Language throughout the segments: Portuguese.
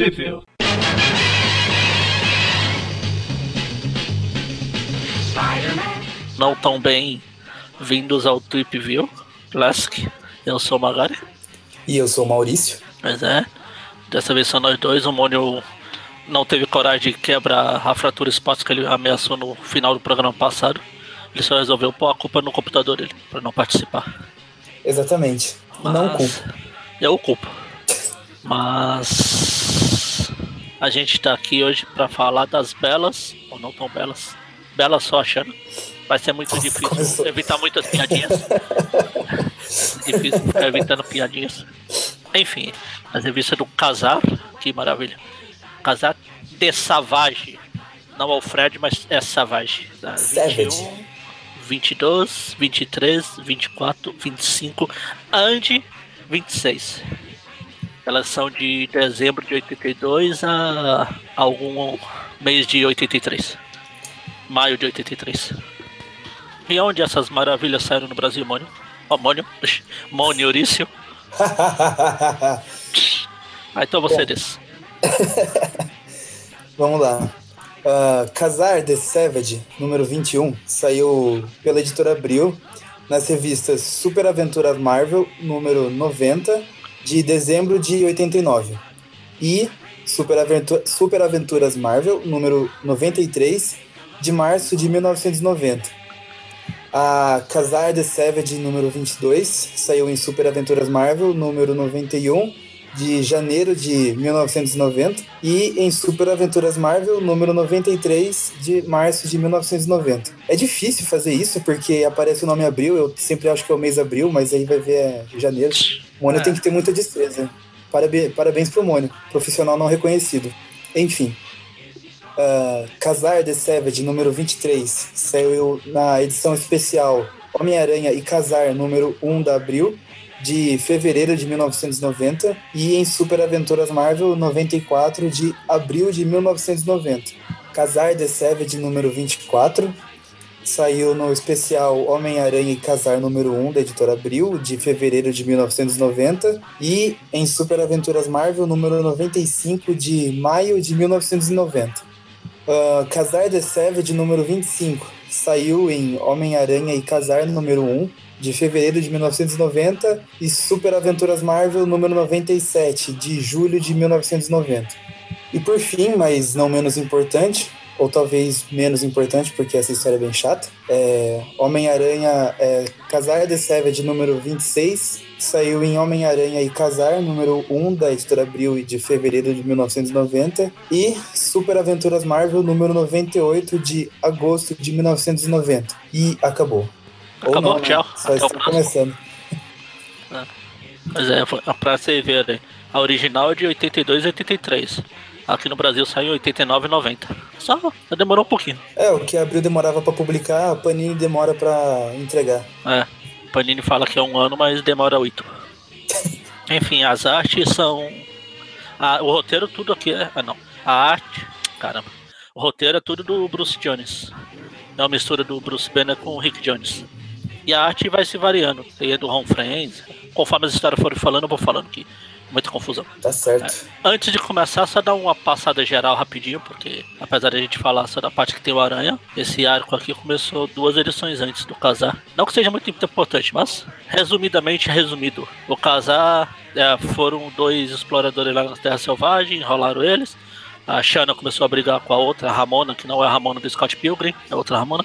Trip Não tão bem vindos ao Trip View Classic. Eu sou o Magari. E eu sou o Maurício. Pois é. Dessa vez são nós dois. O Mônio não teve coragem de quebrar a fratura espaço que ele ameaçou no final do programa passado. Ele só resolveu pôr a culpa no computador dele, para não participar. Exatamente. Mas Não culpo. Eu culpo. Mas a gente tá aqui hoje para falar das belas, ou não tão belas. Belas só achando. Vai ser muito Nossa, difícil começou. evitar muitas piadinhas. difícil ficar evitando piadinhas. Enfim, as revistas do Casar, que maravilha. Casar de Savage. Não Alfred, mas é Savage. Da Savage. 22, 23, 24, 25 and 26. Elas são de dezembro de 82 a algum mês de 83. Maio de 83. E onde essas maravilhas saíram no Brasil, Mônio? Ó, Mônio. Mônio Eurício. Ah, então você desse. Vamos lá. Ah, Casar the Savage, número 21, saiu pela editora Abril nas revistas Super Aventuras Marvel, número 90, de dezembro de 89. E Super, Aventu Super Aventuras Marvel, número 93, de março de 1990. A Casar the Savage, número 22, saiu em Super Aventuras Marvel, número 91, de janeiro de 1990 e em Super Aventuras Marvel número 93 de março de 1990. É difícil fazer isso porque aparece o nome abril, eu sempre acho que é o mês abril, mas aí vai ver é janeiro. O Mônio É. tem que ter muita destreza. Parabéns, parabéns pro Mônio, profissional não reconhecido. Enfim. Uh, Casar the Savage número 23 saiu na edição especial Homem-Aranha e Casar número 1 da Abril de fevereiro de 1990 e em Super Aventuras Marvel 94 de abril de 1990. Casar the Savage número 24 saiu no especial Homem-Aranha e Casar número 1 da editora Abril de fevereiro de 1990 e em Super Aventuras Marvel número 95 de maio de 1990. Uh, Casar the Savage número 25 saiu em Homem-Aranha e Casar número 1 de fevereiro de 1990 e Super Aventuras Marvel número 97 de julho de 1990. E por fim, mas não menos importante, ou talvez menos importante porque essa história é bem chata, é Homem-Aranha é, Casar the Savage número 26 saiu em Homem-Aranha e Casar número 1 da editora Abril de fevereiro de 1990 e Super Aventuras Marvel número 98 de agosto de 1990. E acabou. Ou Acabou, não, né? tchau. Só Até o está começando. Mas é, pra você ver, né? A original é de 82 e 83. Aqui no Brasil saiu em 89 e 90. Só demorou um pouquinho. É, o que a Abril demorava pra publicar, a Panini demora pra entregar. É, Panini fala que é um ano, mas demora oito. Enfim, as artes são. a- o roteiro tudo aqui é. Ah, não. A arte. Caramba. O roteiro é tudo do Bruce Jones. É uma mistura do Bruce Banner com o Rick Jones. E a arte vai se variando. Tem do Ron Friends. Conforme as histórias forem falando, eu vou falando aqui. Muita confusão. Tá certo. Antes de começar, só dar uma passada geral rapidinho, porque apesar de a gente falar só da parte que tem o Aranha, esse arco aqui começou duas edições antes do casar. Não que seja muito importante, mas resumidamente resumido. O casar é, foram dois exploradores lá na Terra Selvagem, enrolaram eles. A Shanna começou a brigar com a outra, a Ramona, que não é a Ramona do Scott Pilgrim, é outra Ramona.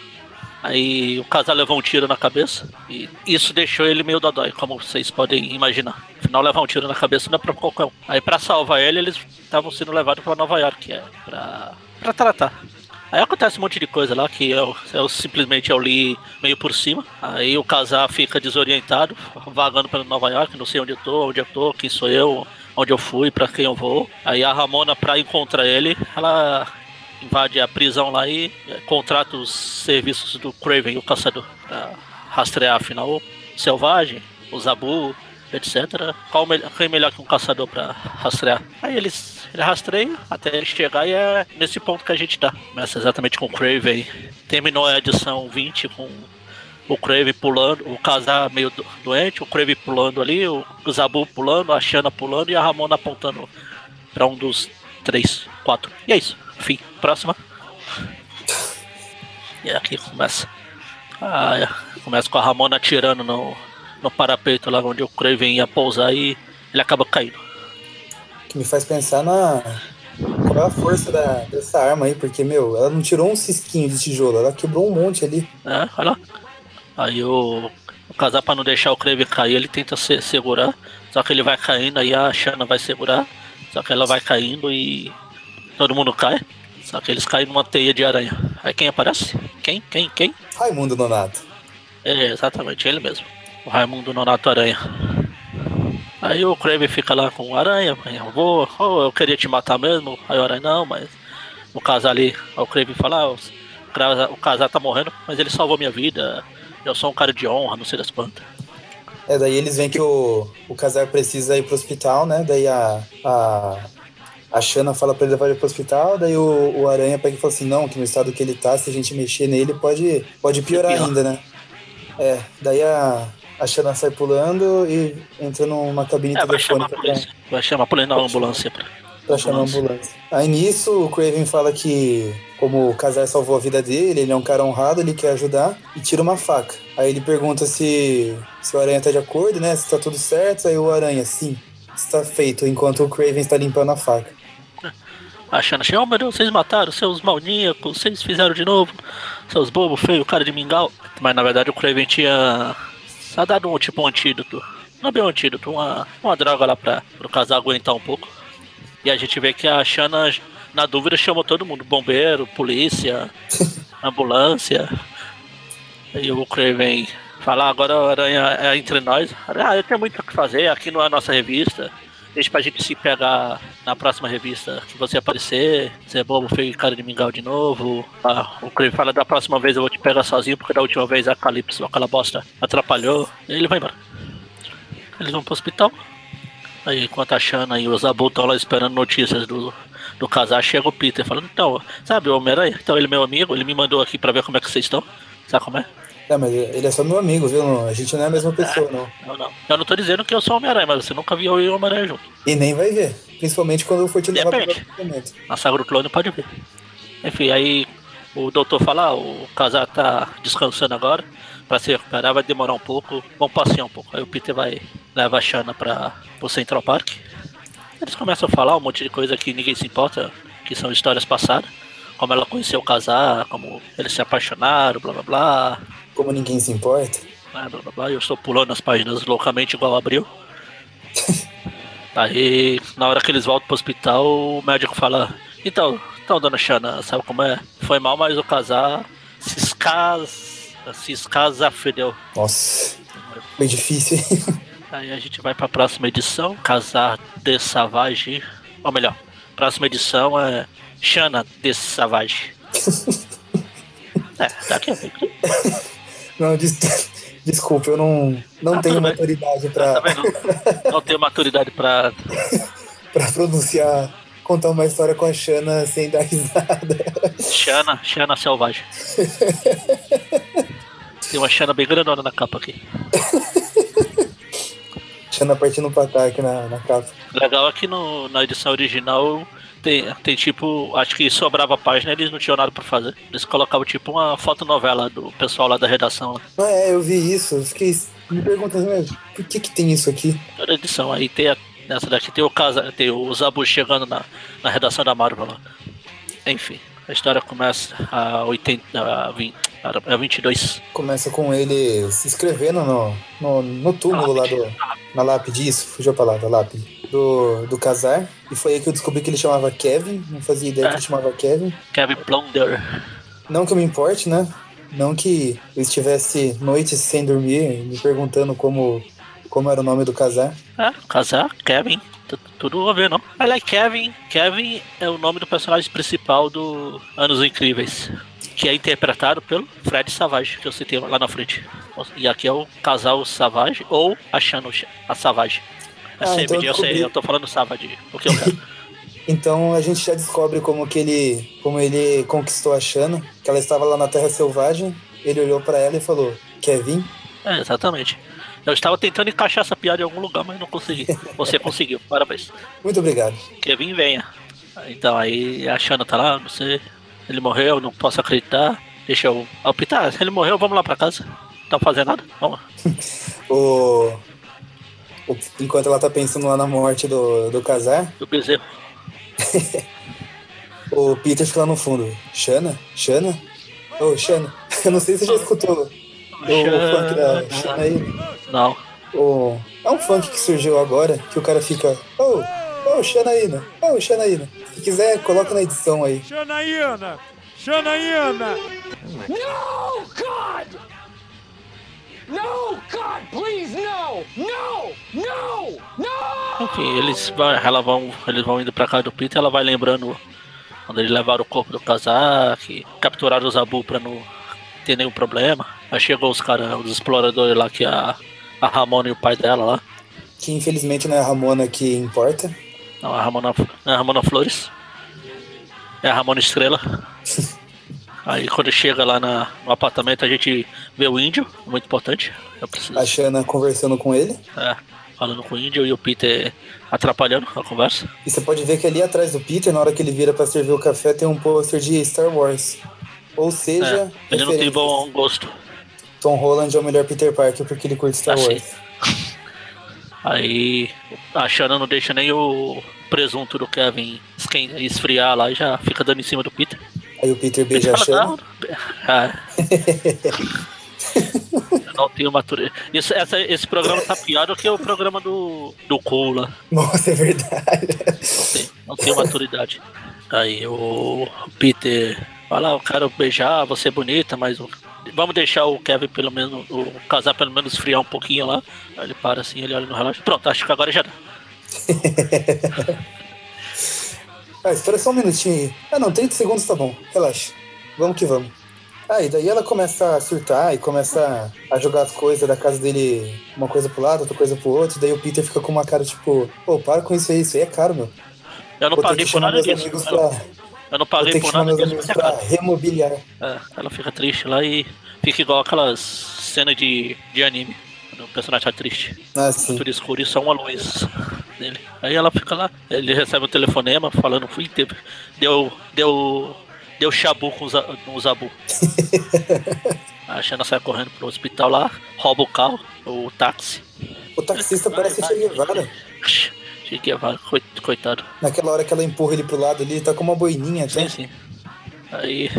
Aí o casal levou um tiro na cabeça e isso deixou ele meio dodói, como vocês podem imaginar. Afinal, levar um tiro na cabeça não é pra qualquer um. Aí pra salvar ele, eles estavam sendo levados pra Nova York, é, pra, pra tratar. Aí acontece um monte de coisa lá que eu, eu simplesmente eu li meio por cima. Aí o casal fica desorientado, vagando pela Nova York, não sei onde eu tô, onde eu tô, quem sou eu, onde eu fui, pra quem eu vou. Aí a Ramona, pra encontrar ele, ela invade a prisão lá e eh, contrata os serviços do Craven, o caçador, pra rastrear afinal o selvagem, o Zabu, etc. Qual quem melhor que um caçador pra rastrear? Aí eles ele rastreia até ele chegar e é nesse ponto que a gente tá. Começa exatamente com o Craven. Terminou a edição 20 com o Crave pulando, o casar meio do- doente, o Crave pulando ali, o Zabu pulando, a Shanna pulando e a Ramona apontando pra um dos três, quatro. E é isso. Fim. Próxima. E aqui começa. Ah, é. começa com a Ramona atirando no, no parapeito lá onde o Craven ia pousar e ele acaba caindo. Que me faz pensar na. Qual é a força da, dessa arma aí? Porque, meu, ela não tirou um cisquinho de tijolo, ela quebrou um monte ali. É, olha lá. Aí o, o casal, pra não deixar o Craven cair, ele tenta se, segurar. Só que ele vai caindo, aí a Shanna vai segurar. Só que ela vai caindo e todo mundo cai. Só que eles caem numa teia de aranha. Aí quem aparece? Quem? Quem? Quem? Raimundo Nonato. É, exatamente, ele mesmo. O Raimundo Nonato Aranha. Aí o Kraven fica lá com o Aranha, eu vou, oh, eu queria te matar mesmo. Aí o Aranha, não, mas o casal ali, o Kraven fala, ah, o, o casal tá morrendo, mas ele salvou minha vida. Eu sou um cara de honra, não sei das quantas. É, daí eles veem que o, o casal precisa ir pro hospital, né? Daí a, a, a Shanna fala pra ele levar ele pro hospital, daí o, o Aranha pega e fala assim, não, que no estado que ele tá, se a gente mexer nele, pode, pode piorar ainda, né? É, daí a, a Shanna sai pulando e entra numa cabine É, vai chamar telefônica pra. Vai chamar a polícia, não, a ambulância. Pra... pra chamar a ambulância. Aí nisso, o Craven fala que, como o Casar salvou a vida dele, ele é um cara honrado, ele quer ajudar, e tira uma faca. Aí ele pergunta se, se o Aranha tá de acordo, né? Se tá tudo certo. Aí o Aranha, sim, está feito, enquanto o Craven está limpando a faca. Achando assim, oh meu Deus, vocês mataram seus malníacos, vocês fizeram de novo, seus bobos feios, cara de mingau. Mas na verdade o Craven tinha só dado um tipo um antídoto. Não bem um antídoto, uma, uma droga lá pra, pro casal aguentar um pouco. E a gente vê que a Shanna, na dúvida, chamou todo mundo: bombeiro, polícia, ambulância. E o Craven fala: agora a aranha é entre nós. Ah, eu tenho muito o que fazer, aqui não é a nossa revista. Deixa pra gente se pegar na próxima revista que você aparecer. Você é bobo, feio cara de mingau de novo. Ah, o Craven fala: da próxima vez eu vou te pegar sozinho, porque da última vez a Calypso, aquela bosta, atrapalhou. Ele vai embora. Eles vão pro hospital. Aí enquanto a Shanna e o Zabu estão lá esperando notícias do, do casal, chega o Peter falando, então, sabe o Homem-Aranha? Então ele é meu amigo, ele me mandou aqui pra ver como é que vocês estão. Sabe como é? É, mas ele é só meu amigo, viu? A gente não é a mesma pessoa, não. Não, não. Eu não tô dizendo que eu sou Homem-Aranha, mas você nunca viu eu e o Homem-Aranha junto. E nem vai ver. Principalmente quando eu for te levar pro Depende. apartamento. Na saga do clone pode ver. Enfim, aí o doutor fala, ah, o casal tá descansando agora. Pra se recuperar vai demorar um pouco. Vamos passear um pouco. Aí o Peter vai levar a Shanna pra, pro Central Park. Eles começam a falar um monte de coisa que ninguém se importa, que são histórias passadas. Como ela conheceu o casal, como eles se apaixonaram, blá blá blá. Como ninguém se importa. blá blá blá, blá. Eu estou pulando as páginas loucamente igual abriu. Aí, na hora que eles voltam pro hospital, o médico fala: Então, então, dona Xana, sabe como é? Foi mal, mas o casal se escasa. Se escasafedeu. Nossa, bem difícil. hein? Aí a gente vai pra próxima edição, Casar de Savage. Ou melhor, próxima edição é Xana de Savage. É, daqui a pouco. Não, des- desculpa, eu não, não Ah, tenho tudo bem. maturidade Tá pra, vendo? Não tenho maturidade pra. pra pronunciar, contar uma história com a Shanna sem dar risada. Xana, Xana Selvagem. Tem uma Xana bem grandona na capa aqui. Shanna partindo pro ataque na, na capa. Legal é que no, na edição original tem, tem tipo, acho que sobrava página eles não tinham nada pra fazer. Eles colocavam tipo uma fotonovela do pessoal lá da redação. Lá. Ah, é, eu vi isso. eu Fiquei me perguntando, por que que tem isso aqui? Toda edição. Aí tem a, nessa daqui tem o casa, tem o Zabu chegando na, na redação da Marvel lá. Enfim, a história começa a 80, a 20, a 22. Começa com ele se inscrevendo no, no, no túmulo lá do. Na lápide, isso, fugiu a palavra, lápide. Do, do casar. E foi aí que eu descobri que ele chamava Kevin. Não fazia ideia que ele chamava Kevin. Kevin Plunder. Não que eu me importe, né? Não que eu estivesse noites sem dormir, me perguntando como, como era o nome do casar. É, casar, Kevin. Tu- Tudo a ver, não? Aliás, Kevin. Kevin é o nome do personagem principal do Anos Incríveis. Que é interpretado pelo Fred Savage, que eu citei lá na frente. E aqui é o casal Savage ou a Shannon a Savage. É Ah, sempre, então eu sei, eu tô falando Savage, porque eu quero. Então a gente já descobre como que ele, como ele conquistou a Shanna, que ela estava lá na Terra Selvagem. Ele olhou pra ela e falou: Kevin? É, exatamente. Eu estava tentando encaixar essa piada em algum lugar, mas não consegui. Você conseguiu, parabéns. Muito obrigado. Kevin, venha. Então aí a Xana tá lá, não sei. Ele morreu, não posso acreditar. Deixa eu. Ah, ele morreu, vamos lá pra casa. Não tá fazendo nada? Vamos. O... Enquanto ela tá pensando lá na morte do, do casar, Do bezerro. o Peter fica lá no fundo. Xana? Xana? Ô, Xana. Eu não sei se você já escutou o, o funk da Xana aí. Não. O... É um funk que surgiu agora, que o cara fica. Ô, ô, Xanaína. Ô, Xanaína. Se quiser, coloca na edição aí. Janaína! No, God! No, God, please, no! No! No! No! Enfim, eles, vai, ela vão, eles vão indo pra casa do Peter ela vai lembrando quando eles levaram o corpo do casaque, capturaram o Zabu pra não ter nenhum problema. Aí chegou os caras, os exploradores lá, que é a, a Ramona e o pai dela lá. Que infelizmente não é a Ramona que importa. Não, a Ramona, não é a Ramona Flores. É a Ramona Estrela. Aí quando chega lá na- no apartamento a gente vê o índio, muito importante. A Xana conversando com ele. É, falando com o índio e o Peter atrapalhando a conversa. E você pode ver que ali atrás do Peter, na hora que ele vira pra servir o café, tem um pôster de Star Wars. Ou seja, É, ele não tem bom gosto. Tom Holland é o melhor Peter Parker porque ele curte Star. Wars. Aí a Shanna não deixa nem o presunto do Kevin esfriar lá e já fica dando em cima do Peter. Aí o Peter beija a. "Não, é." Eu não tenho maturidade. Isso, essa- esse programa tá pior do que o programa do, do Cole lá. Nossa, é verdade. Não tem, não tenho maturidade. Aí o Peter fala, "Ah, eu quero beijar, você é bonita, mas vamos deixar o Kevin pelo menos, o casar pelo menos esfriar um pouquinho lá. Aí ele para assim, ele olha no relógio. Pronto, acho que agora já dá. Ah, espera só um minutinho aí. Ah, não, 30 segundos tá bom. Relaxa. Vamos que vamos. Ah, e daí ela começa a surtar e começa a jogar as coisas da casa dele, uma coisa pro lado, outra coisa pro outro. Daí o Peter fica com uma cara tipo, pô, para com isso aí, isso aí é caro, meu. Eu não Vou paguei por nada disso. Eu, pra, eu não paguei por nada disso. é pra remobiliar. É, ela fica triste lá e fica igual aquelas cenas de, de anime. O personagem tá triste. Ah, sim. Tudo escuro e só uma luz dele. Aí ela fica lá, ele recebe um telefonema falando, fui, teve, deu, deu, deu chabu com o Zabu. A Xana sai correndo pro hospital lá, rouba o carro, o táxi. O taxista parece Che Guevara. Che Guevara, coit- coitado. Naquela hora que ela empurra ele pro lado ali, ele tá com uma boininha Sim, até. sim. Aí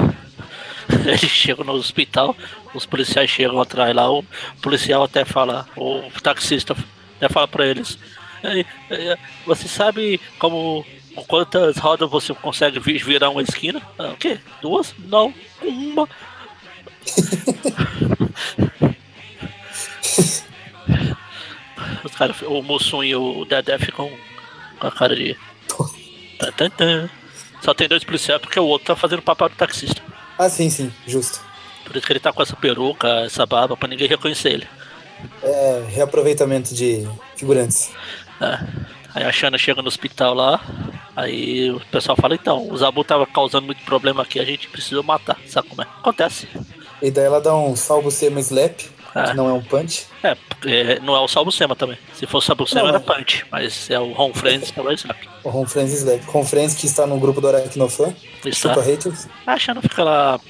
eles chegam no hospital, os policiais chegam atrás lá, o policial até fala, o taxista até fala pra eles, "Ei, eh, você sabe como com quantas rodas você consegue vi- virar uma esquina? Ah, o quê? Duas? Não, uma. Os caras, o Mussum e o Dedé ficam com a cara de. Só tem dois policiais porque o outro tá fazendo papel do taxista. Ah, sim, sim, justo. Por isso que ele tá com essa peruca, essa barba, pra ninguém reconhecer ele. É, reaproveitamento de figurantes. É. Aí a Xana chega no hospital lá, aí o pessoal fala, então, o Zabu tava causando muito problema aqui, a gente precisa matar, sabe como é? Acontece. E daí ela dá um salvo sema slap, É. que não é um punch. É, porque não é o Salvo Sema também. Se fosse o Salvo Sema era é. Punch, mas é o Home Friends que é o. O Ron Friends Slap. Ron Friends que está no grupo do Aracnofan. Está. Chupa haters. A Xana fica lá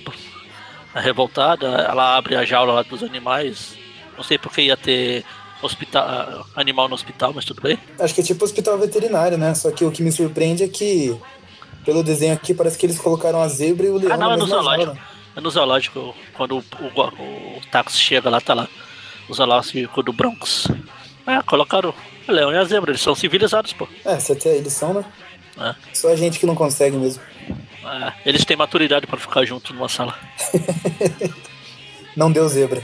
revoltada, ela abre a jaula lá dos animais. Não sei porque ia ter hospital, animal no hospital, mas tudo bem. Acho que é tipo hospital veterinário, né? Só que o que me surpreende é que, pelo desenho aqui, parece que eles colocaram a zebra e o leão Ah, não, é no zoológico. jaula. É no zoológico, quando o, o, o táxi chega lá, tá lá. O zoológico do Bronx. É, colocaram o leão e a zebra, eles são civilizados, pô. É, até eles são, né? É. Só a gente que não consegue mesmo. É, eles têm maturidade pra ficar juntos numa sala. Não deu zebra.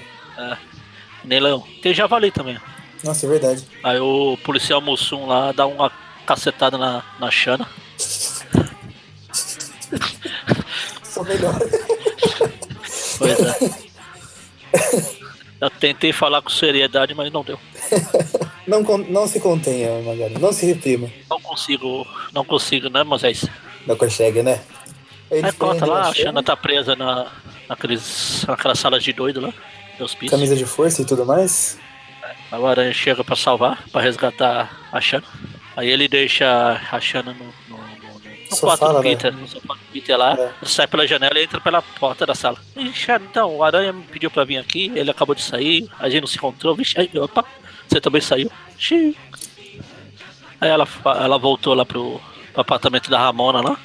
Nem leão. Tem javali também. Nossa, é verdade. Aí o policial Mussum lá dá uma cacetada na, na Xana. Só melhor. Pois é. Eu tentei falar com seriedade, mas não deu. Não, não se contenha, Magali. Não se reprima. Não consigo, não consigo, né, Moisés? Não consegue, né? Aí Aí conta lá, a Xana, tá presa na, naqueles, naquelas salas de doido lá, do. Camisa de força e tudo mais. Aí o Aranha chega pra salvar, pra resgatar a Xana. Aí ele deixa a Xana no, no, Sofá quarto do né? Peter, no sofá do Peter lá, É. sai pela janela e entra pela porta da sala. Ixi, então, o Aranha me pediu pra vir aqui, ele acabou de sair, a gente não se encontrou, vixe, aí, opa, você também saiu. Xiii. Aí ela, ela voltou lá pro, pro apartamento da Ramona lá,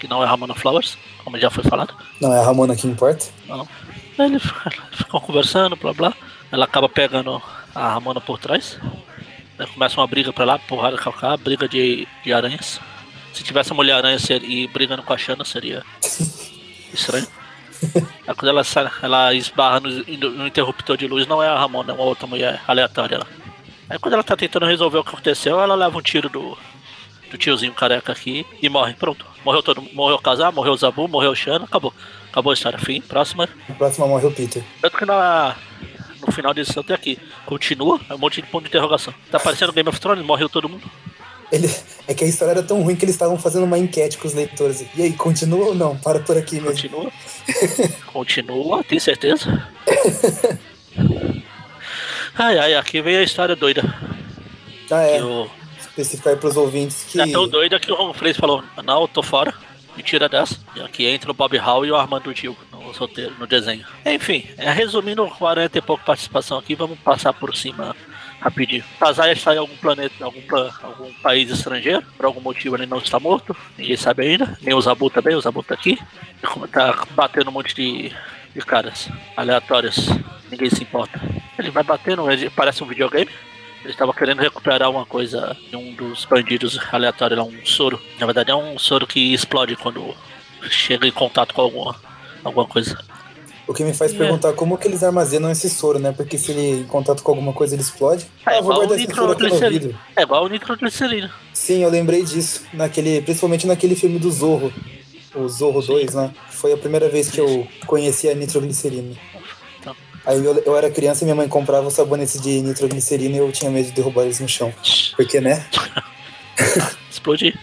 que não é Ramona Flowers, como já foi falado. Não, é a Ramona que importa. Não. Aí ele ficam conversando, blá blá. Ela acaba pegando a Ramona por trás. Aí começa uma briga pra lá, porrada cá, briga de, de aranhas. Se tivesse a Mulher-Aranha e brigando com a Xana seria estranho. Aí quando ela, sai, ela esbarra no, no interruptor de luz, não é a Ramona, é uma outra mulher aleatória lá. Aí quando ela tá tentando resolver o que aconteceu, ela leva um tiro do, do tiozinho careca aqui e morre. Pronto. Morreu todo Morreu o Casar, morreu o Zabu, morreu o Xana, acabou. Acabou a história. Fim. Próxima. Na próxima morre o Peter. Tanto que na, no final desse tem aqui. Continua, é um monte de ponto de interrogação. Tá parecendo Game of Thrones, morreu todo mundo. Ele, é que a história era tão ruim que eles estavam fazendo uma enquete com os leitores. E aí, continua ou não? Para por aqui mesmo. Continua. Continua, tem certeza? Ai, ai, aqui vem a história doida. Ah, é. O, Especificar pros ouvintes que. é tão doida que o Ron Freitas falou, não, eu tô fora. Mentira dessa. E aqui entra o Bob Hall e o Armando Gil no roteiro, no desenho. Enfim, é, resumindo, o Aranha tem pouca participação aqui, vamos passar por cima rapidinho. Tazaya está em algum planeta, algum, algum país estrangeiro, por algum motivo ele não está morto, ninguém sabe ainda. Nem o Zabu também, o Zabu tá aqui. E como Tá batendo um monte de, de caras aleatórios, ninguém se importa. Ele vai batendo, ele parece um videogame. Ele estava querendo recuperar uma coisa de um dos bandidos aleatórios um soro. Na verdade é um soro que explode quando chega em contato com alguma, alguma coisa. O que me faz É. perguntar como que eles armazenam esse soro, né? Porque se ele em contato com alguma coisa ele explode. Ah, eu vou igual guardar o esse soro aqui no vidro. É igual o nitroglicerina. Sim, eu lembrei disso. Naquele, principalmente naquele filme do Zorro. O Zorro 2, né? Foi a primeira vez que eu conheci a nitroglicerina. Então. Aí eu, eu era criança e minha mãe comprava sabonetes de nitroglicerina e eu tinha medo de derrubar eles no chão. Porque, né? explodir.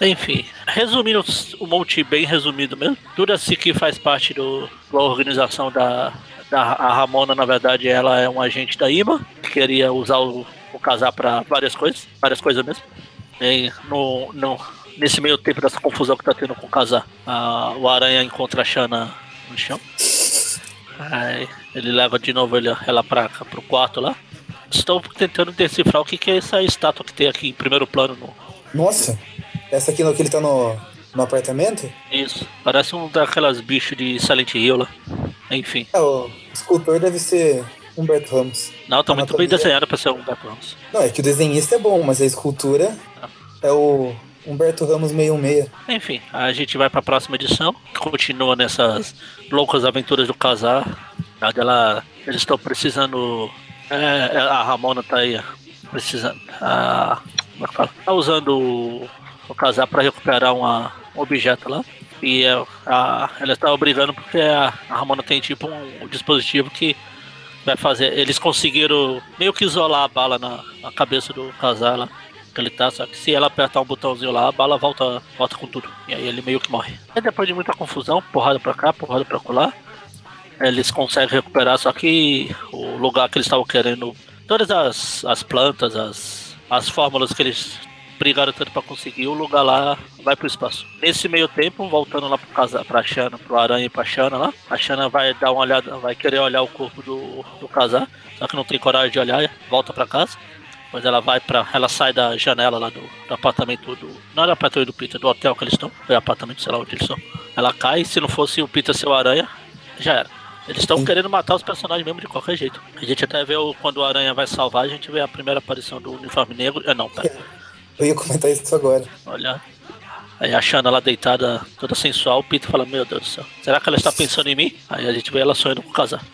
Enfim, resumindo o monte bem resumido mesmo, tudo assim que faz parte do, da organização da, da a Ramona, na verdade, ela é um agente da IMA, que queria usar o, o casar para várias coisas, várias coisas mesmo. E no, no, nesse meio tempo dessa confusão que tá tendo com o casar, a, o Aranha encontra a Shana no chão. Aí ele leva de novo ele, ela pra, pro quarto lá. Estou tentando decifrar o que, que é essa estátua que tem aqui em primeiro plano no, Nossa! Essa aqui no que ele tá no, no apartamento? Isso, parece um daquelas bichos de Silent Hill lá. Enfim. Ah, o escultor deve ser Humberto Ramos. Não, tá muito bem desenhado pra ser um Humberto Ramos. Não, é que o desenhista é bom, mas a escultura é o Humberto Ramos 616. Enfim, a gente vai pra próxima edição. Continua nessas loucas aventuras do casar. Ela, eles estão precisando. é, a Ramona tá aí precisando. A, como é que fala? Tá usando o, casar pra recuperar uma, um objeto lá. E é, a, ela está brigando porque a, a Ramona tem tipo um dispositivo que vai fazer. Eles conseguiram meio que isolar a bala na, na cabeça do casal lá. Que ele tá, só que se ela apertar um botãozinho lá, a bala volta, volta com tudo. E aí ele meio que morre. Aí depois de muita confusão, porrada pra cá, porrada pra colar, eles conseguem recuperar, só que o lugar que eles estavam querendo, todas as, as plantas, as, as fórmulas que eles brigaram tanto pra conseguir, o lugar lá vai pro espaço. Nesse meio tempo, voltando lá pro casa, pra Xana, pro Aranha e pra Xana lá, a Xana vai dar uma olhada, vai querer olhar o corpo do, do casar, só que não tem coragem de olhar, volta pra casa. Depois ela vai pra. Ela sai da janela lá do, do apartamento do. Não era apartamento do Peter, do hotel que eles estão. Foi apartamento, sei lá onde eles estão. Ela cai, se não fosse o Peter ser o aranha, já era. Eles estão querendo matar os personagens mesmo de qualquer jeito. A gente até vê o, quando o Aranha vai salvar, a gente vê a primeira aparição do uniforme negro. Ah, não, pera. Eu ia comentar isso agora. Olha. Aí a Xana lá deitada, toda sensual, o Peter fala, meu Deus do céu, será que ela está pensando em mim? Aí a gente vê ela sonhando com o casal.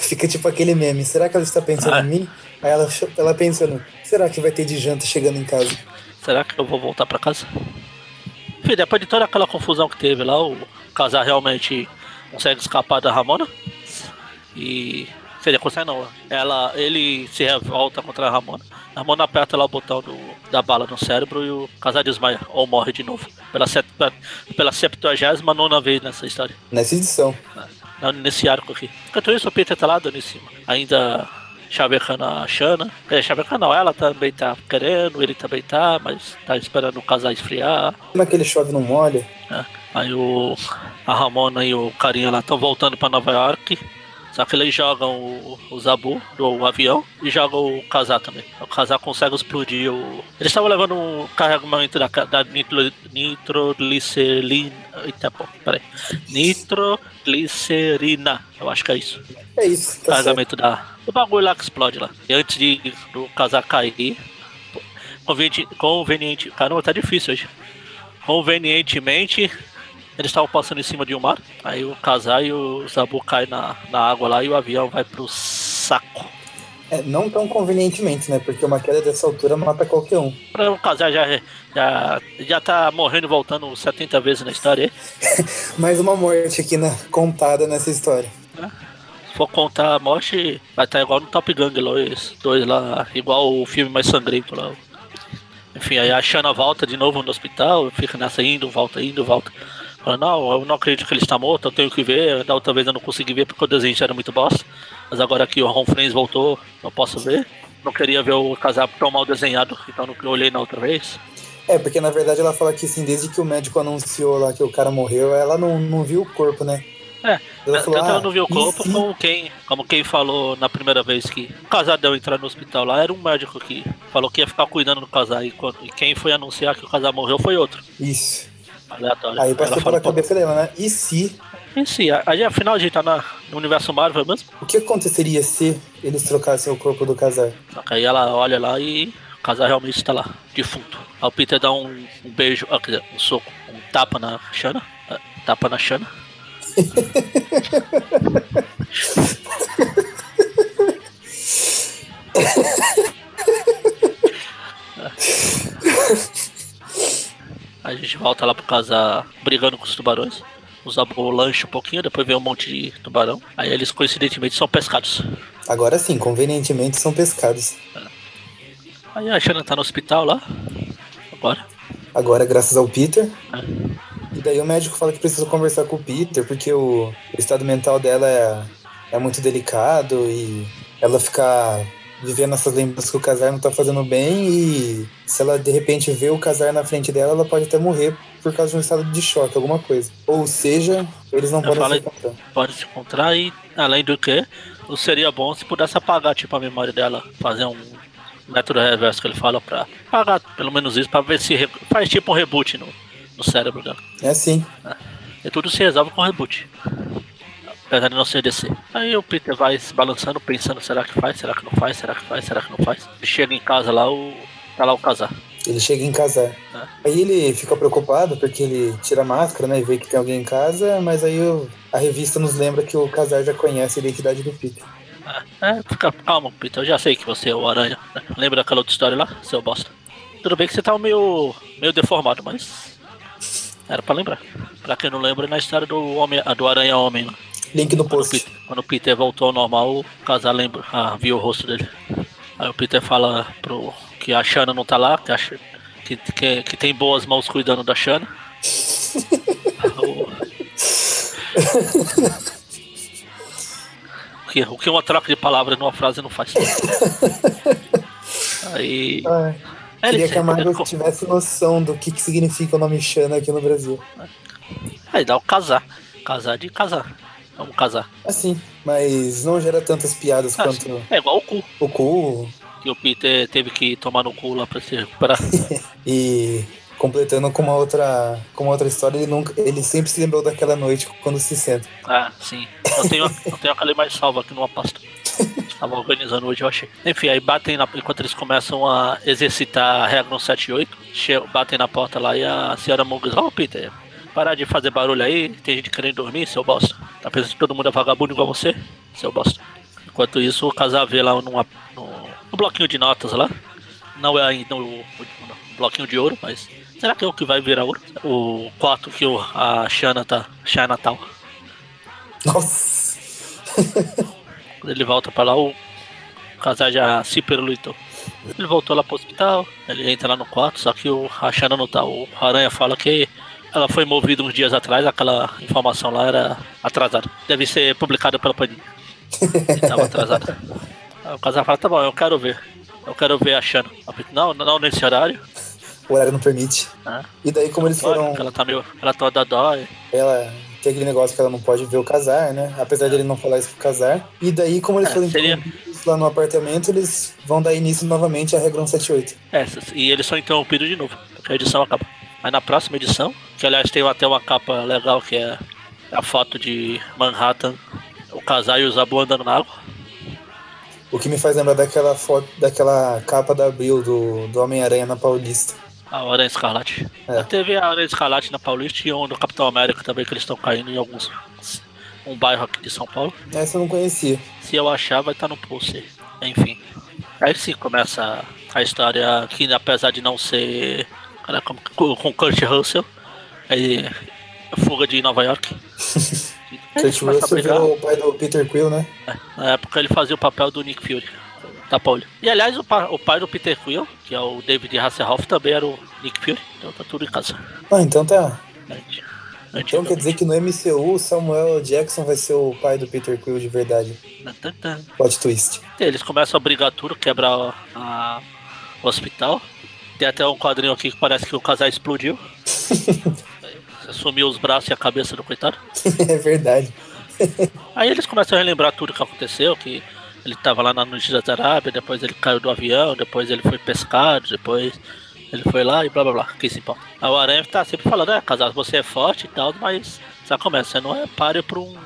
Fica tipo aquele meme. Será que ela está pensando Ah. em mim? Aí ela, ela pensando, será que vai ter de janta chegando em casa? Será que eu vou voltar pra casa? Enfim, depois de toda aquela confusão que teve lá, o casal realmente consegue escapar da Ramona. E. Seria consegue não. Ela, ele se revolta contra a Ramona. A Ramona aperta lá o botão do, da bala no cérebro e o casal desmaia ou morre de novo. Pela, set, pela 79 vez nessa história. Nessa edição. Não, nesse arco aqui. Enquanto isso, o Peter tá lá dando em cima. Ainda chavecando a Shana. É, chavecando não, ela também tá querendo, ele também tá, mas tá esperando o casal esfriar. Como é que ele chove não molha? né? Aí o, a Ramona e o carinha lá estão voltando pra Nova York. Só que eles jogam o, o Zabu do avião e jogam o Kazar também. O Kazar consegue explodir o. Eles estavam levando um carregamento da, da nitro, nitroglicerina. Eita, pô, peraí. Nitroglicerina. Eu acho que é isso. É isso, tá certo. carregamento da. O bagulho lá que explode lá. E antes de do Kazar cair. Conveniente. conveniente caramba, tá difícil hoje. Convenientemente, eles estavam passando em cima de um mar. Aí o Kazar e o Zabu caem na, na água lá e o avião vai pro saco. É, não tão convenientemente, né? Porque uma queda dessa altura mata qualquer um. O Kazar já, já, já tá morrendo e voltando 70 vezes na história. aí. Mais uma morte aqui na, contada nessa história. Se for contar a morte, vai estar igual no Top Gun, lá, os dois lá, igual o filme mais sangrento lá. Enfim, aí a Shanna volta de novo no hospital, fica nessa indo, volta, indo, volta. Não, eu não acredito que ele está morto, eu tenho que ver. Da outra vez eu não consegui ver porque o desenho já era muito bosta. Mas agora que o Ron Friends voltou, eu posso ver. Não queria ver o casaco tão mal desenhado, então não olhei na outra vez. É, porque na verdade ela fala que assim, desde que o médico anunciou lá que o cara morreu, ela não, não viu o corpo, né? É, Ela tanto falou, ela ah, não viu o corpo se- como quem, como quem falou na primeira vez que o casadão entrar no hospital lá era um médico que falou que ia ficar cuidando do casal e, quando- e quem foi anunciar que o casal morreu foi outro. Isso. Aleatório. Aí passou pela cabeça dela, né? E se? Si, a- aí afinal a gente tá na, no universo Marvel mesmo. O que aconteceria se eles trocassem o corpo do casal? Só que aí ela olha lá e o casal realmente está lá, defunto. Aí o Peter dá um, um beijo, ah, quer dizer, um soco, um tapa na Shana. ah, Tapa na Shana. A gente volta lá pro casar brigando com os tubarões. O Zabu lancha um pouquinho, depois vem um monte de tubarão. Aí eles coincidentemente são pescados. Agora sim, convenientemente são pescados. Aí a Shannon tá no hospital lá. Agora. Agora, graças ao Peter. É. E daí o médico fala que precisa conversar com o Peter, porque o, o estado mental dela é, é muito delicado e ela fica vivendo essas lembranças que o casar não tá fazendo bem e se ela de repente vê o casar na frente dela, ela pode até morrer por causa de um estado de choque, alguma coisa. Ou seja, eles não Eu podem falei- se encontrar. Pode se encontrar e, além do que, seria bom se pudesse apagar tipo, a memória dela. Fazer um método reverso que ele fala pra apagar pelo menos isso, pra ver se faz tipo um reboot no, no cérebro dela. É assim. E tudo se resolve com reboot. Apesar de não ser DC. Aí o Peter vai se balançando, pensando, será que faz, será que não faz, será que faz, será que não faz. Ele chega em casa lá, o. tá lá o casar. Ele chega em casar. É. Aí ele fica preocupado porque ele tira a máscara, né? E vê que tem alguém em casa, mas aí o- a revista nos lembra que o casar já conhece a identidade do Peter. É, fica, calma, Peter, eu já sei que você é o Aranha. né? Lembra daquela outra história lá, seu bosta? Tudo bem que você tá meio, meio deformado, mas. Era pra lembrar. Pra quem não lembra, é na história do, homem, do Aranha Homem lá. Link no post. Peter, quando o Peter voltou ao normal, o casal lembra, ah, viu o rosto dele. Aí o Peter fala pro, que a Shanna não tá lá, que, a que, que, que tem boas mãos cuidando da Shanna. o, que, o que uma troca de palavras numa frase não faz. Aí. Ai, queria que a Marvel tivesse noção do que, que significa o nome Shana aqui no Brasil. Aí dá o casar. Casar de casar. Vamos casar. Assim, mas não gera tantas piadas Ah, quanto. É igual o cu. o cu. Que o Peter teve que tomar no cu lá pra se recuperar. E completando com uma outra, com uma outra história, ele, nunca, ele sempre se lembrou daquela noite quando se senta. Ah, sim. Eu tenho, eu tenho aquela mais salva aqui numa pasta. Estava organizando hoje, eu achei. Enfim, aí batem na, enquanto eles começam a exercitar a regra 178, che- batem na porta lá e a senhora diz, ó Peter, parar de fazer barulho aí, tem gente querendo dormir, seu bosta. Tá pensando que todo mundo é vagabundo igual você? Seu bosta. Enquanto isso, o casal vê lá numa, no, no bloquinho de notas lá. Não é ainda o, bloquinho de ouro, mas será que é o que vai virar ouro? O quarto que o, a Shana tá. Shana tal. Nossa! Quando ele volta pra lá, o casal já se perulitou. Ele voltou lá pro hospital, ele entra lá no quarto, só que o a não tá. O Aranha fala que ela foi movida uns dias atrás, aquela informação lá era atrasada. Deve ser publicada pela Panini. E tava atrasada. O Casar fala, tá bom, eu quero ver. Eu quero ver a Shanna. A Pita, Não, não nesse horário. O horário não permite. Ah. E daí, como eles Claro, foram. Ela tá meio. Ela toda dói. Ela tem aquele negócio que ela não pode ver o casar, né? Apesar dele não falar isso pro casar. E daí, como eles É, foram seria- interrompidos lá no apartamento, eles vão dar início novamente à regra 178. É, e eles são interrompidos de novo, porque a edição acaba. Aí na próxima edição, que aliás tem até uma capa legal que é a foto de Manhattan, o casal e o Zabu andando na água. O que me faz lembrar daquela foto, daquela capa da Abril do, do Homem-Aranha na Paulista. A Aranha Escarlate. É. Teve a Aranha Escarlate na Paulista e um do Capitão América também, que eles estão caindo em alguns. Um bairro aqui de São Paulo. Essa eu não conhecia. Se eu achar, vai estar no post. Enfim. Aí sim começa a história que, apesar de não ser. Cara, Com com Kurt Russell, aí. Fuga de Nova York. Kurt Russell virou o pai do Peter Quill, né? É, Na época ele fazia o papel do Nick Fury, da Pauli. E aliás, o, pa- o pai do Peter Quill, que é o David Hasselhoff, também era o Nick Fury. Então tá tudo em casa. Ah, então tá. Anti- Então quer dizer que no MCU o Samuel Jackson vai ser o pai do Peter Quill de verdade. Plot twist. Eles começam a brigar tudo, quebrar o hospital. Tem até um quadrinho aqui que parece que o casal explodiu. Sumiu os braços e a cabeça do coitado. é verdade. Aí eles começam a relembrar tudo que aconteceu, que ele tava lá na noite da Arábia, depois ele caiu do avião, depois ele foi pescado, depois ele foi lá e blá blá blá, que se importa. Aí o Aranha tá sempre falando, é, casado, você é forte e tal, mas já começa, você não é páreo pra um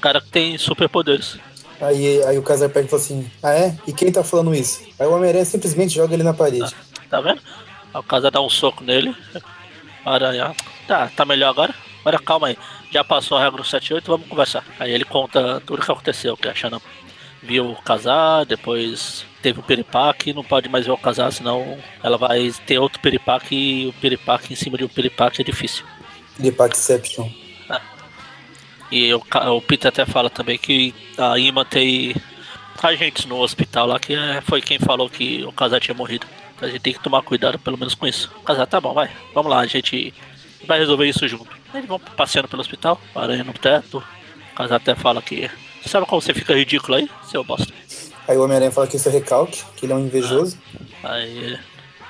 cara que tem superpoderes. Aí, aí o Casar pega e fala assim: Ah, é? E quem tá falando isso? Aí o Homem-Aranha simplesmente joga ele na parede. Tá vendo? O casa dá um soco nele. Aranha, tá, tá melhor agora? Agora calma aí. Já passou a regra do 78, vamos conversar. Aí ele conta tudo o que aconteceu, que a Shanna viu o casar, depois teve o piripaque, não pode mais ver o casar, senão ela vai ter outro piripaque e o piripaque em cima de um piripaque é difícil. De Paxception. E o, o Peter até fala também que a Ima tem agentes no hospital lá, que é- foi quem falou que o casal tinha morrido. Então a gente tem que tomar cuidado pelo menos com isso. O casal, tá bom, vai. Vamos lá, a gente vai resolver isso junto. Eles vão passeando pelo hospital, aranha no teto. O casal até fala que. Sabe como você fica ridículo aí, seu bosta? Aí o Homem-Aranha fala que isso é recalque, que ele é um invejoso. Aí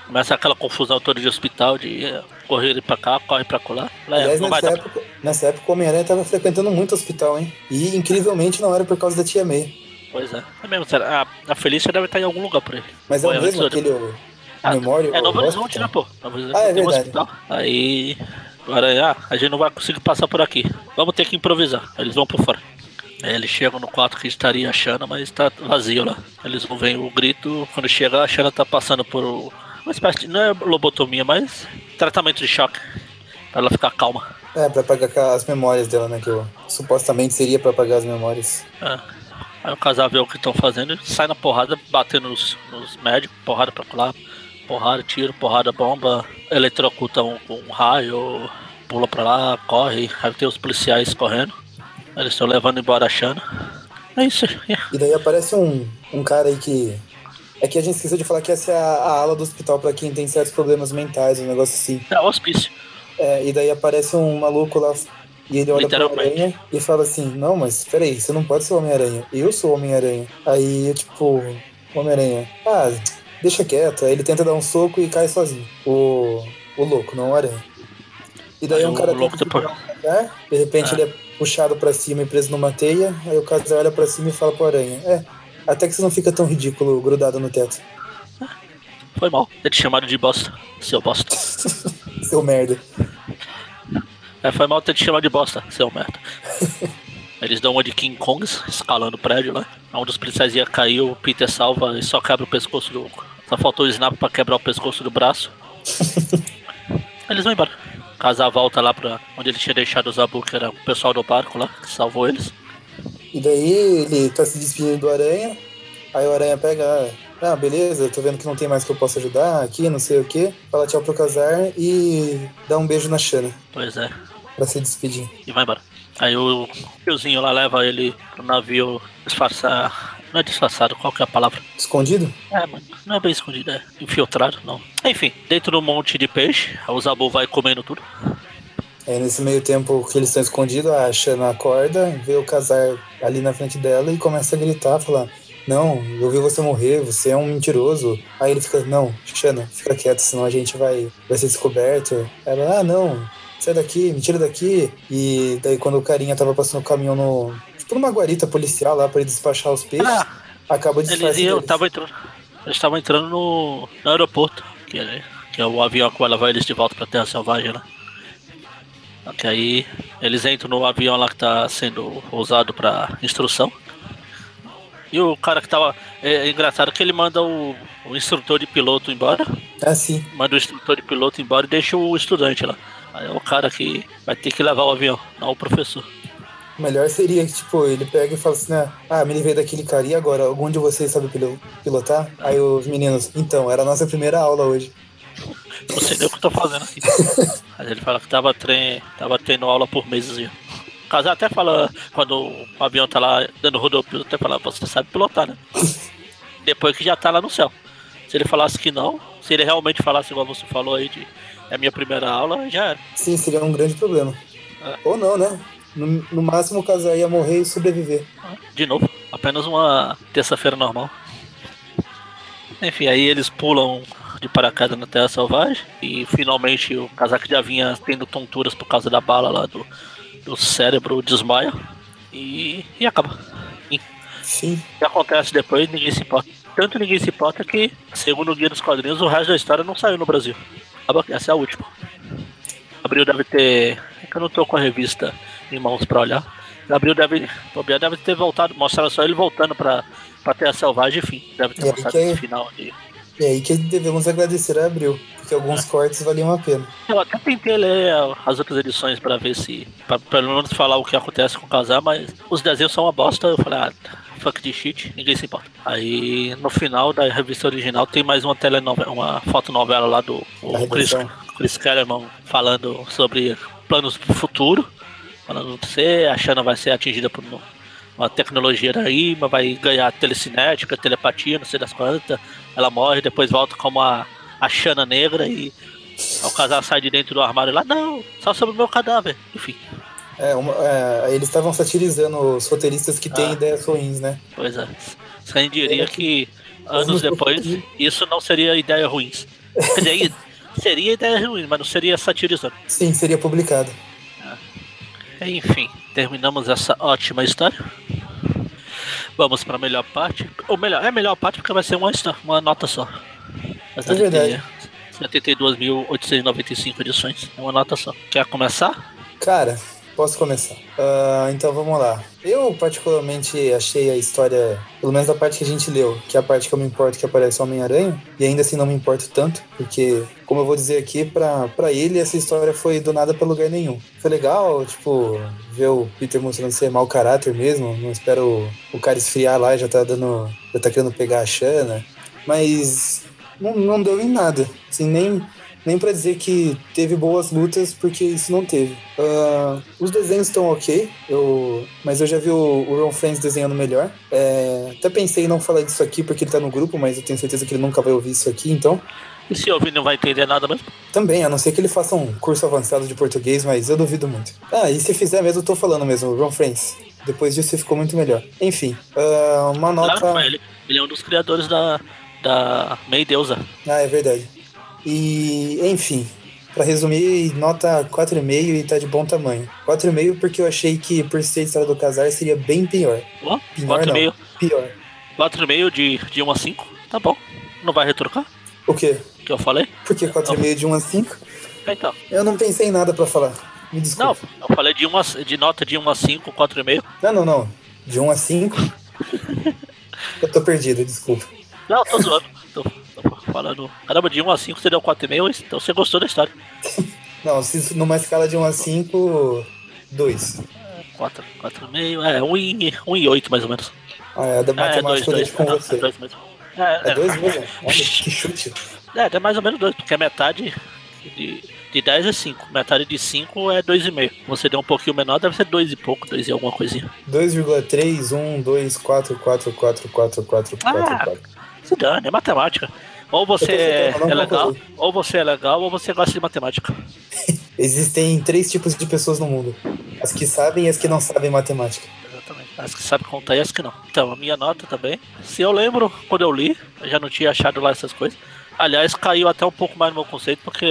começa aquela confusão toda de hospital, de eh, correr pra cá, corre pra colar. É, Aliás, não nessa época, nessa época o Homem-Aranha tava frequentando muito o hospital, hein? E incrivelmente não era por causa da tia May. Pois é. É mesmo, sério. A, a Felícia deve estar em algum lugar por aí. Mas é o é mesmo antes ou aquele o Ah, Memória. É Novo o Horizonte, né, pô? Novo Horizonte Ah, é tem um verdade. hospital. Aí. Agora, ah, a gente não vai conseguir passar por aqui. Vamos ter que improvisar. Eles vão por fora. Aí eles chegam no quarto que estaria a Xana, mas tá vazio lá. Eles ouvem o grito. Quando chega, a Xana tá passando por uma espécie de. Não é lobotomia, mas tratamento de choque. Pra ela ficar calma. É, pra apagar as memórias dela, né? Que eu, supostamente seria pra apagar as memórias. É. Aí o casal vê o que estão fazendo sai na porrada, batendo nos, nos médicos, porrada pra colar, porrada, tiro, porrada, bomba, eletrocuta um um raio, pula pra lá, corre, aí tem os policiais correndo. Eles estão levando embora a Xana. É isso. é. E daí aparece um, um cara aí que. É que a gente esqueceu de falar que essa é a, a ala do hospital pra quem tem certos problemas mentais, um negócio assim. É hospício. É, e daí aparece um maluco lá e ele olha pro. Homem-Aranha e fala assim: Não, mas peraí, você não pode ser o Homem-Aranha. Eu sou o Homem-Aranha. Aí, eu, tipo, Homem-Aranha, ah, deixa quieto. Aí ele tenta dar um soco e cai sozinho. O, o louco, não o Aranha. E daí Aí um o cara louco tenta depois- casar, de repente Ah. ele é puxado pra cima e preso numa teia. Aí o casal olha pra cima e fala pro Aranha: É, até que você não fica tão ridículo grudado no teto. Foi mal. Ter te chamado de bosta. Seu bosta. Seu merda. É, foi mal ter te chamado de bosta, seu merda. Eles dão uma de King Kongs, escalando o prédio lá. Um dos policiais ia cair, o Peter salva e só quebra o pescoço do. Só faltou o snap pra quebrar o pescoço do braço. Eles vão embora. O casal volta lá pra onde ele tinha deixado o Zabu, que era o pessoal do barco lá, que salvou eles. E daí ele tá se despedindo do Aranha. Aí o Aranha pega, ah, beleza, tô vendo que não tem mais que eu possa ajudar aqui, não sei o que. Fala tchau pro Casar e dá um beijo na Xana Pois é, pra se despedir. e vai embora. Aí o tiozinho lá leva ele pro navio disfarçar. Não é disfarçado, qual que é a palavra? Escondido? É, mano, não é bem escondido, é infiltrado, não. Enfim, dentro do monte de peixe, o Zabu vai comendo tudo. Aí nesse meio tempo que eles estão escondidos, a Xana acorda, vê o Casar ali na frente dela e começa a gritar, falar: não, eu vi você morrer, você é um mentiroso. Aí ele fica, não, Xana, fica quieto, senão a gente vai, vai ser descoberto. Ela, ah, não, sai daqui, me tira daqui. E daí quando o carinha tava passando o caminhão no. Tipo numa guarita policial lá pra ele despachar os peixes, Ah, acaba de eles tava entrando, eles estavam entrando no, no aeroporto, que é, que é o avião que vai levar eles de volta pra Terra Selvagem, né? Que aí eles entram no avião lá que tá sendo usado pra instrução. E o cara que tava. É, é engraçado que ele manda o, o instrutor de piloto embora. Ah, sim. Manda o instrutor de piloto embora e deixa o estudante lá. Aí é o cara que vai ter que levar o avião, não o professor. Melhor seria que, tipo, ele pega e fala assim, né? Ah, me livrei daquele cara, e agora? Algum de vocês sabe pilo- pilotar? Aí os meninos, então, era a nossa primeira aula hoje. Não sei nem o que eu tô fazendo aqui. Mas ele fala que tava, tre... tava tendo aula por meses. O Casar até fala, quando o avião tá lá dando rodopio, até fala, você sabe pilotar, né? Depois que já tá lá no céu. Se ele falasse que não, se ele realmente falasse igual você falou aí, de é a minha primeira aula, já era. Sim, seria um grande problema. É. Ou não, né? No, no máximo o casal ia morrer e sobreviver. De novo, apenas uma terça-feira normal. Enfim, aí eles pulam de paraquedas na Terra Selvagem e finalmente o casaco já vinha tendo tonturas por causa da bala lá do, do cérebro, desmaia e, e acaba. E Sim. o que acontece depois, ninguém se importa. Tanto ninguém se importa que, segundo o Guia dos Quadrinhos, o resto da história não saiu no Brasil. Acaba- Essa é a última. Abril deve ter. É que eu não tô com a revista em mãos pra olhar. Gabriel deve. Bobear deve ter voltado, mostraram só ele voltando pra, pra Terra Selvagem, enfim. Deve ter E mostrado que é- final de. E aí que devemos agradecer a Abril, porque alguns cortes valiam a pena. Eu até tentei ler as outras edições pra ver se. Pra pelo menos falar o que acontece com o casal, mas os desenhos são uma bosta. Eu falei, ah, fuck de shit, ninguém se importa. Aí no final da revista original tem mais uma telenovela, uma fotonovela lá do Chris. Chris Kellerman falando sobre planos pro futuro. Falando que você, a Shanna vai ser atingida por um- uma tecnologia da IMA, vai ganhar telecinética, telepatia, não sei das quantas. Ela morre, depois volta como a, a Shanna negra e o casal sai de dentro do armário lá, não, só sobre o meu cadáver. Enfim, É, uma- é, eles estavam satirizando os roteiristas que têm Ah. ideias ruins, né? pois é. Quem diria que anos depois isso não seria ideia ruim. Quer dizer, seria ideia ruim, mas não seria satirizando. Sim, seria publicado. Enfim, terminamos essa ótima história. Vamos para a melhor parte. Ou melhor, é a melhor parte porque vai ser uma, uma nota só. Mas É verdade. 72.895 edições. É uma nota só. Quer começar? Cara, posso começar. Ah, então vamos lá. Eu particularmente achei a história, pelo menos a parte que a gente leu, que é a parte que eu me importo que aparece o Homem-Aranha, e ainda assim não me importo tanto, porque, como eu vou dizer aqui, pra ele essa história foi do nada pra lugar nenhum. Foi legal, tipo, ver o Peter mostrando ser mau caráter mesmo, não espero o, o cara esfriar lá, já tá dando. já tá querendo pegar a Xana, mas não, não deu em nada, assim, nem nem pra dizer que teve boas lutas, porque isso não teve. Ah, os desenhos estão ok, eu, mas eu já vi o, o Ron Friends desenhando melhor. É, até pensei em não falar disso aqui porque ele tá no grupo, mas eu tenho certeza que ele nunca vai ouvir isso aqui, então. E se ouvir não vai entender nada mesmo? Também, a não ser que ele faça um curso avançado de português, mas eu duvido muito. Ah, e se fizer mesmo, eu tô falando mesmo, Ron Friends. Depois disso ficou muito melhor. Enfim, ah, uma Claro nota. foi ele. Ele é um dos criadores da, da Mei Deusa. Ah, é verdade. E, enfim, pra resumir, nota 4,5 e tá de bom tamanho. 4,5 porque eu achei que, por ser a história do casar, seria bem pior. Ó, Pior não, 4,5 pior. 4,5 de, de 1 a 5. Tá bom. Não vai retrucar? O quê? Que eu falei? Por que 4,5 de 1 a 5? Então. Eu não pensei em nada pra falar. Me Não, desculpa. eu falei de, uma, de nota de 1 a 5, 4,5. Não, não, não. De 1 a 5. eu tô perdido, desculpa. Não, tô zoando. tô falando. Caramba, de 1 a 5 você deu 4,5, então você gostou da história. Não, se numa escala de 1 a 5, 2. 4, 4,5, é, 1 e, 1 e 8 mais ou menos. Ah, é, da É, é 2, matemática eu 2. deixo com Não, você. é 2 mesmo. É, É 2 mesmo? Olha, que chute. É, é mais ou menos 2, porque a metade de, de 10 é 5. Metade de 5 é 2,5. Você deu um pouquinho menor, deve ser 2 e pouco, 2 e alguma coisinha. 2,3, 1, 2, 4, 4, 4, 4, 4, 4, Ah, 4. Se dane, é matemática. Ou você é, legal, ou você é legal, ou você gosta de matemática. Existem três tipos de pessoas no mundo: as que sabem e as que não sabem matemática. Exatamente. As que sabem contar e as que não. Então, a minha nota também. Se eu lembro, quando eu li, eu já não tinha achado lá essas coisas. Aliás, caiu até um pouco mais no meu conceito, porque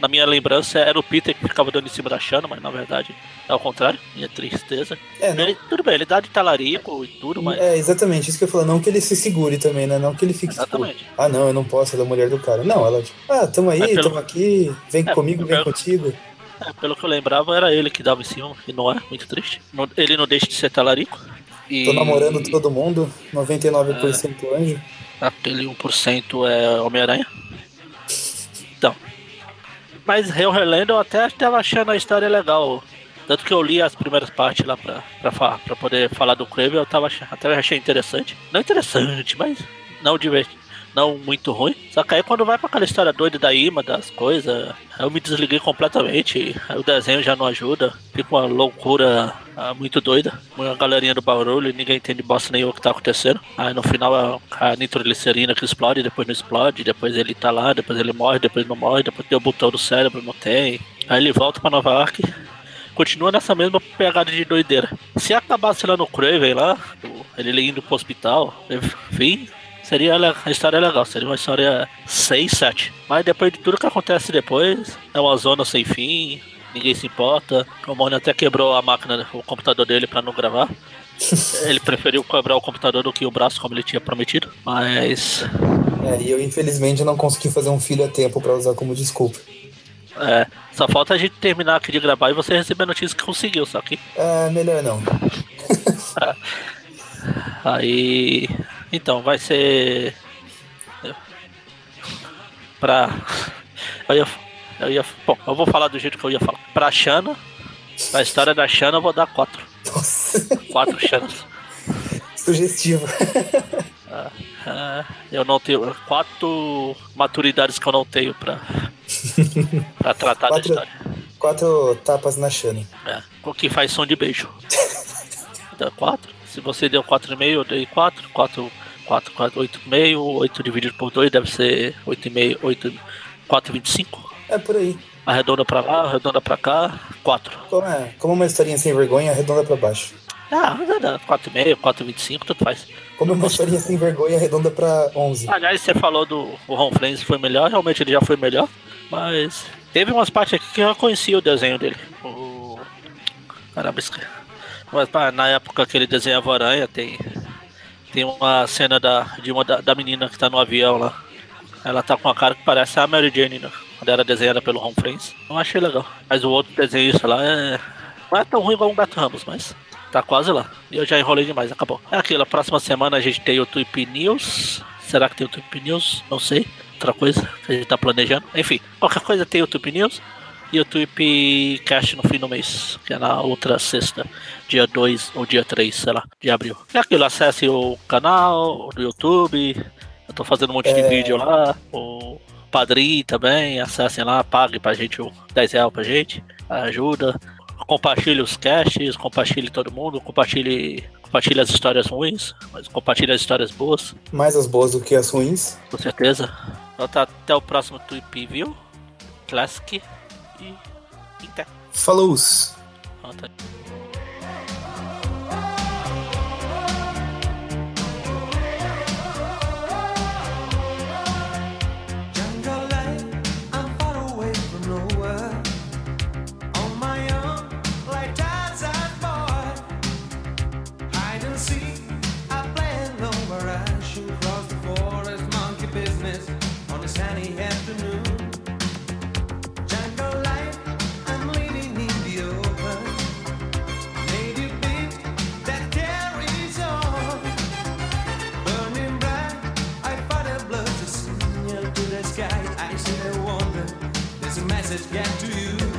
na minha lembrança era o Peter que ficava dando em cima da Shanna, mas na verdade é o contrário, minha tristeza. É, não- Ele- tudo bem, ele dá de talarico e tudo, mas. É, exatamente, isso que eu falo. Não que ele se segure também, né? Não que ele fique. tipo, Exatamente. ah, não, eu não posso, é da mulher do cara. Não, ela, tipo, ah, tamo aí, É pelo- tamo aqui, vem É, comigo, vem pelo- contigo. É, pelo que eu lembrava, era ele que dava em cima, e não é, muito triste. Ele não deixa de ser talarico. E Tô namorando todo mundo, 99% É. anjo. Aquele 1% é Homem-Aranha. Então. Mas eu relendo, eu até tava achando a história legal. Tanto que eu li as primeiras partes lá pra, pra, pra poder falar do Kraven, eu tava até achei interessante. Não interessante, mas não divertido. Não muito ruim. Só que aí quando vai pra aquela história doida da imã, das coisas, eu me desliguei completamente. O desenho já não ajuda. Fica uma loucura ah, muito doida. Uma galerinha do barulho ninguém entende bosta nenhuma o que tá acontecendo. Aí no final a, nitroglicerina que explode, depois não explode, depois ele tá lá, depois ele morre, depois não morre, depois tem o botão do cérebro, não tem. Aí ele volta pra Nova York continua nessa mesma pegada de doideira. Se acabasse lá no Craven lá, ele indo pro hospital, enfim, seria a história é legal, seria uma história 6, 7. Mas depois de tudo que acontece depois, é uma zona sem fim, ninguém se importa. O Mônio até quebrou a máquina, o computador dele pra não gravar. Ele preferiu quebrar o computador do que o braço, como ele tinha prometido. Mas. É, e eu infelizmente não consegui fazer um filho a tempo pra usar como desculpa. É, só falta a gente terminar aqui de gravar e você receber a notícia que conseguiu, só que. É, melhor não. Aí. Então, vai ser. Pra. Eu ia. Eu ia. Bom, eu vou falar do jeito que eu ia falar. Pra Xana, pra história da Xana, eu vou dar quatro. Nossa, Quatro Xanas. sugestivo. É, eu não tenho. Quatro maturidades que eu não tenho pra. pra tratar da Quatro- história. Quatro tapas na Shane. É, o que faz som de beijo. Dá 4. Se você deu 4,5, eu dei 4. 4, 4, 4, 8,5. 8 dividido por 2 deve ser 8,5, 8, 4,25. É por aí. Arredonda pra lá, arredonda pra cá, 4. Como, é, como uma historinha sem vergonha, arredonda pra baixo. Ah, dá, dá 4,5, 4,25, tudo faz. Como uma historinha sem vergonha, arredonda pra 11. Aliás, você falou do o Ron Flames foi melhor, realmente ele já foi melhor, mas teve umas partes aqui que eu conhecia o desenho dele. O... Caramba, mas na época que ele desenhava Aranha, tem, tem uma cena da, de uma da, da menina que tá no avião lá. Ela tá com a cara que parece a Mary Jane, né? Quando era desenhada pelo Ron Flames. Eu achei legal. Mas o outro desenhista lá é. Não é tão ruim igual o Gato Ramos, mas tá quase lá. E eu já enrolei demais, acabou. É aquilo, a próxima semana a gente tem o Tweep News. Será que tem o Tweep News? Não sei. Outra coisa que a gente tá planejando. Enfim, qualquer coisa tem o Tweep News. E o Tweep Cash no fim do mês, que é na outra sexta, dia 2 ou dia 3, sei lá, de abril. É aquilo, acesse o canal do YouTube. Eu tô fazendo um monte de É. vídeo lá. O Padrim também, acessem lá, pague pra gente o 10 reais pra gente. Ajuda. Compartilhe os casts, compartilhe todo mundo, compartilhe, compartilhe as histórias ruins, mas compartilhe as histórias boas, Mais as boas do que as ruins. com certeza. Então tá, até o próximo Tweep View, Classic e Inter. Falou! Então, message get to you.